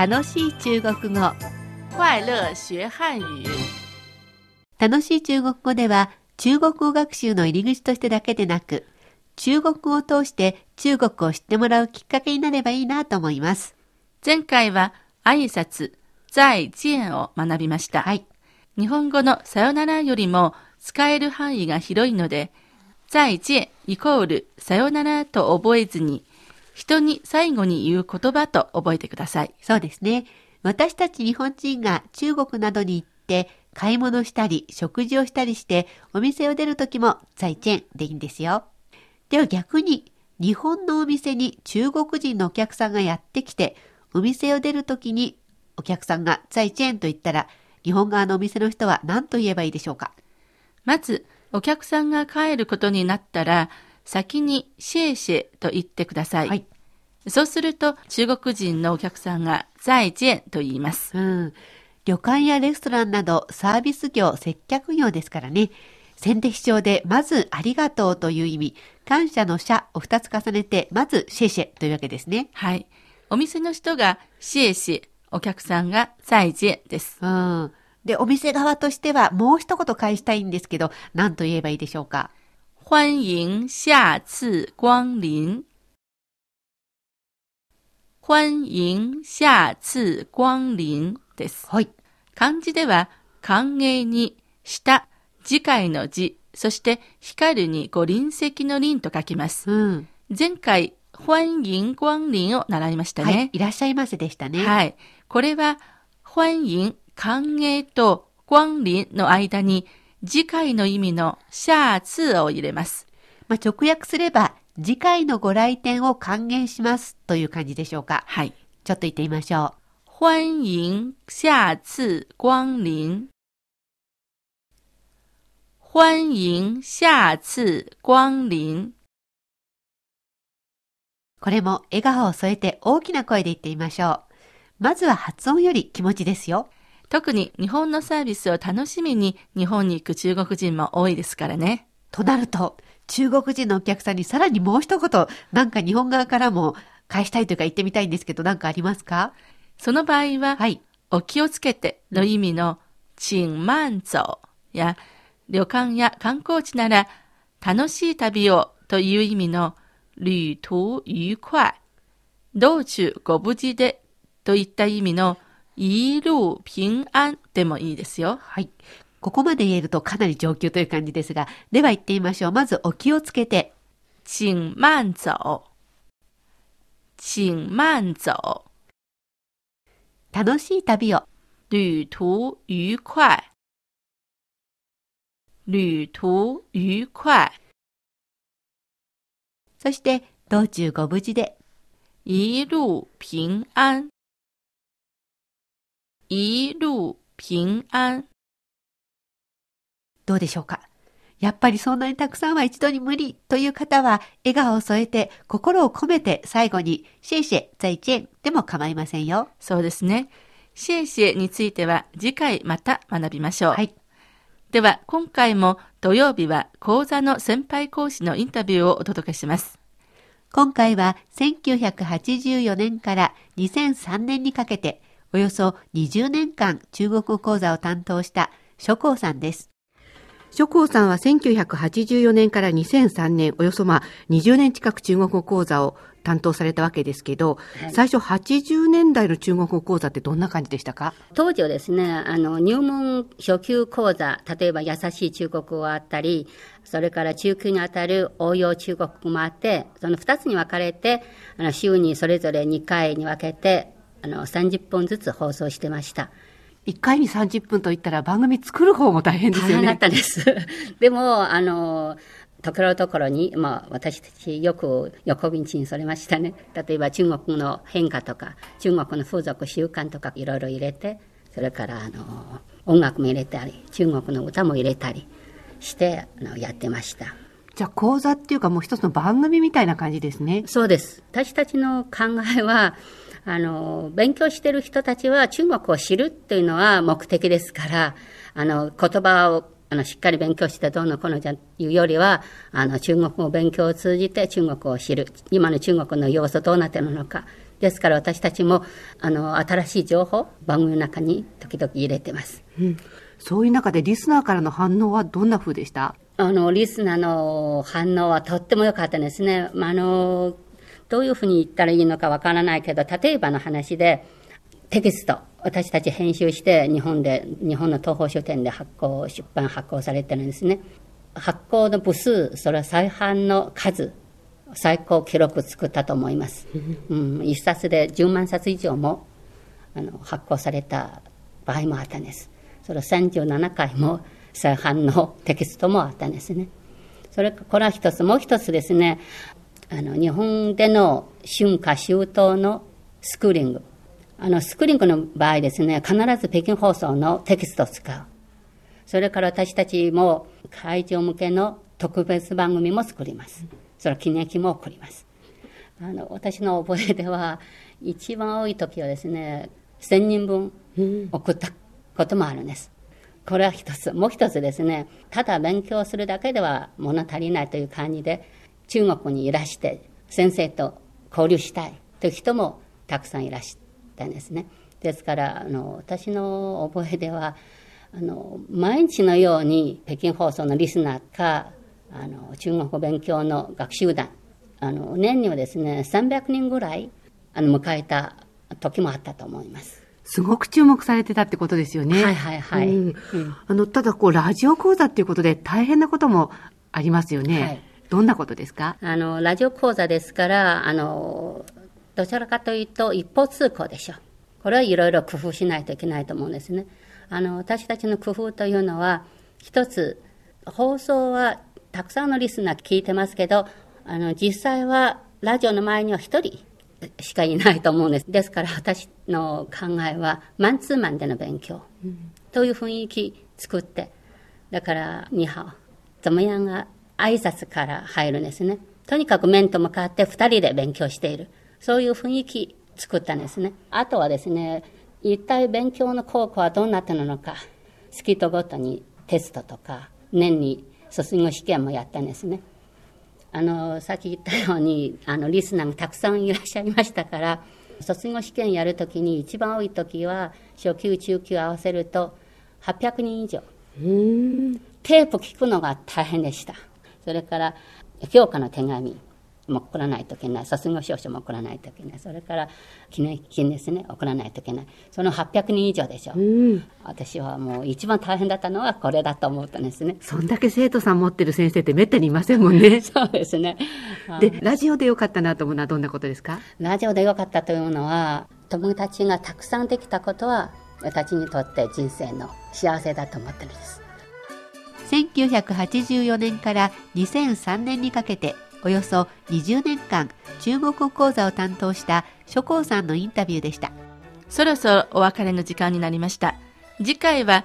楽しい中国語快乐学汉语。楽しい中国語では中国語学習の入り口としてだけでなく中国語を通して中国を知ってもらうきっかけになればいいなと思います。前回は挨拶、再见を学びました。はい。日本語のさよならよりも使える範囲が広いので、再见イコールさよならと覚えずに、人に最後に言う言葉と覚えてください。そうですね。私たち日本人が中国などに行って買い物したり食事をしたりしてお店を出るときも再见でいいんですよ。では逆に日本のお店に中国人のお客さんがやってきてお店を出るときにお客さんが再见と言ったら日本側のお店の人は何と言えばいいでしょうか？まず、お客さんが帰ることになったら、先にシェイシェと言ってください。はいそうすると、中国人のお客さんが再见と言います。うん。旅館やレストランなどサービス業、接客業ですからね。先手必勝で、まずありがとうという意味、感謝の謝を二つ重ねて、まずシェイシェというわけですね。はい。お店の人がシェイシェ、お客さんが再见です。うん。で、お店側としてはもう一言返したいんですけど、何と言えばいいでしょうか？欢迎下次光臨。欢迎下次光臨です。はい。漢字では、歓迎に、下、次回の字、そして光るにご臨席の臨と書きます。うん。前回、欢迎光臨を習いましたはいね。。いらっしゃいませでしたね。はい。これは、欢迎、歓迎と光臨の間に、次回の意味の下次を入れます。まあ、直訳すれば、次回のご来店を歓迎しますという感じでしょうか。はい。ちょっと言ってみましょう。欢迎下次光臨。欢迎下次光臨。これも笑顔を添えて大きな声で言ってみましょう。まずは発音より気持ちですよ。特に日本のサービスを楽しみに日本に行く中国人も多いですからね。となると、中国人のお客さんにさらにもう一言、なんか日本側からも返したいというか言ってみたいんですけど、なんかありますか？その場合は、はい。お気をつけての意味の請慢走や旅館や観光地なら楽しい旅をという意味の旅途愉快、道中ご無事でといった意味の一路平安でもいいですよ。はい。ここまで言えるとかなり上級という感じですが、では言ってみましょう。まずお気をつけて、請慢走。請慢走。楽しい旅を。旅途愉快。旅途愉快。そして、道中ご無事で。一路平安。一路平安。どうでしょうか？やっぱりそんなにたくさんは一度に無理という方は、笑顔を添えて、心を込めて最後に、シェイシェ、再见でも構いませんよ。そうですね。シェイシェについては次回また学びましょう。はい。では今回も土曜日は講座の先輩講師のインタビューをお届けします。今回は1984年から2003年にかけて、およそ20年間中国語講座を担当した諸光さんです。諸光さんは1984年から2003年、およそまあ20年近く中国語講座を担当されたわけですけど、最初80年代の中国語講座ってどんな感じでしたか？当時はですね、あの、入門初級講座、例えば優しい中国語があったり、それから中級にあたる応用中国語もあって、その2つに分かれて、あの、週にそれぞれ2回に分けて、あの、30本ずつ放送してました。1回に30分といったら番組作る方も大変ですよね大変だっ。たんです。でも、あの、ところどころに、まあ、私たちよく横道にそれましたね。例えば中国の変化とか、中国の風俗習慣とかいろいろ入れて、それから、あの、音楽も入れたり、中国の歌も入れたりして、あの、やってました。じゃあ講座っていうかもう一つの番組みたいな感じですね。そうです。私たちの考えは、あの、勉強してる人たちは中国を知るっていうのは目的ですから、あの、言葉をあのしっかり勉強してどうのこうのじゃいうよりは、あの、中国語勉強を通じて中国を知る。今の中国の要素どうなってるのか。ですから私たちも、あの、新しい情報、番組の中に時々入れてます。うんそういう中でリスナーからの反応はどんな風でした？あの、リスナーの反応はとっても良かったですね。まあ、あの、どういうふうに言ったらいいのかわからないけど、例えばの話で、テキスト、私たち編集して日本で、日本の東宝書店で発行、出版発行されてるんですね。発行の部数、それは再販の数、最高記録作ったと思います。うん、一冊で10万冊以上もあの発行された場合もあったんです。それは37回も再販のテキストもあったんですね。それこれは一つ、もう一つですね、あの日本での春夏秋冬のスクーリング。あのスクーリングの場合ですね、必ず北京放送のテキストを使う。それから私たちも会場向けの特別番組も作ります。それ記念碑も送ります。あの私の覚えでは、一番多い時はですね、1000人分送ったこともあるんです。これは一つ。もう一つですね、ただ勉強するだけでは物足りないという感じで、中国にいらして先生と交流したいという人もたくさんいらしたんですね。ですから、あの、私の覚えでは、あの、毎日のように北京放送のリスナーか、あの、中国語勉強の学習団、あの、年にはですね、300人ぐらい、あの、迎えた時もあったと思います。すごく注目されてたってことですよね。はいはいはい。うんうんあの、ただ、こう、ラジオ講座っていうことで大変なこともありますよね。はいどんなことですか？あの、ラジオ講座ですから、あの、どちらかというと一方通行でしょう。これはいろいろ工夫しないといけないと思うんですね。あの、私たちの工夫というのは、一つ、放送はたくさんのリスナー聞いてますけど、あの、実際はラジオの前には一人しかいないと思うんです。ですから私の考えは、マンツーマンでの勉強という雰囲気作って、だから、ニハオ、怎么样が挨拶から入るんですね。とにかく面と向かって二人で勉強している。そういう雰囲気作ったんですね。あとはですね、一体勉強の効果はどうなってるのか、スキットごとにテストとか、年に卒業試験もやったんですね。あの、さっき言ったように、あの、リスナーがたくさんいらっしゃいましたから、卒業試験やるときに一番多いときは、初級、中級合わせると800人以上。テープ聞くのが大変でした。それから、評価の手紙も送らないといけない。卒業証書も送らないといけない。それから、記念金ですね、送らないといけない。その800人以上でしょ。私はもう一番大変だったのはこれだと思ったんですね。そんだけ生徒さん持ってる先生ってめったにいませんもんね。そうですね。で、ラジオでよかったなと思うのはどんなことですか？ラジオでよかったというのは、友達がたくさんできたことは、私にとって人生の幸せだと思ってるんです。1984年から2003年にかけておよそ20年間中国語講座を担当した諸光さんのインタビューでした。そろそろお別れの時間になりました。次回は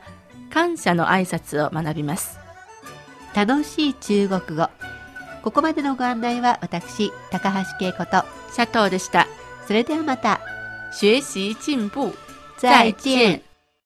感謝の挨拶を学びます。楽しい中国語。ここまでのご案内は私、高橋恵子と、佐藤でした。それではまた、学習進步。再见。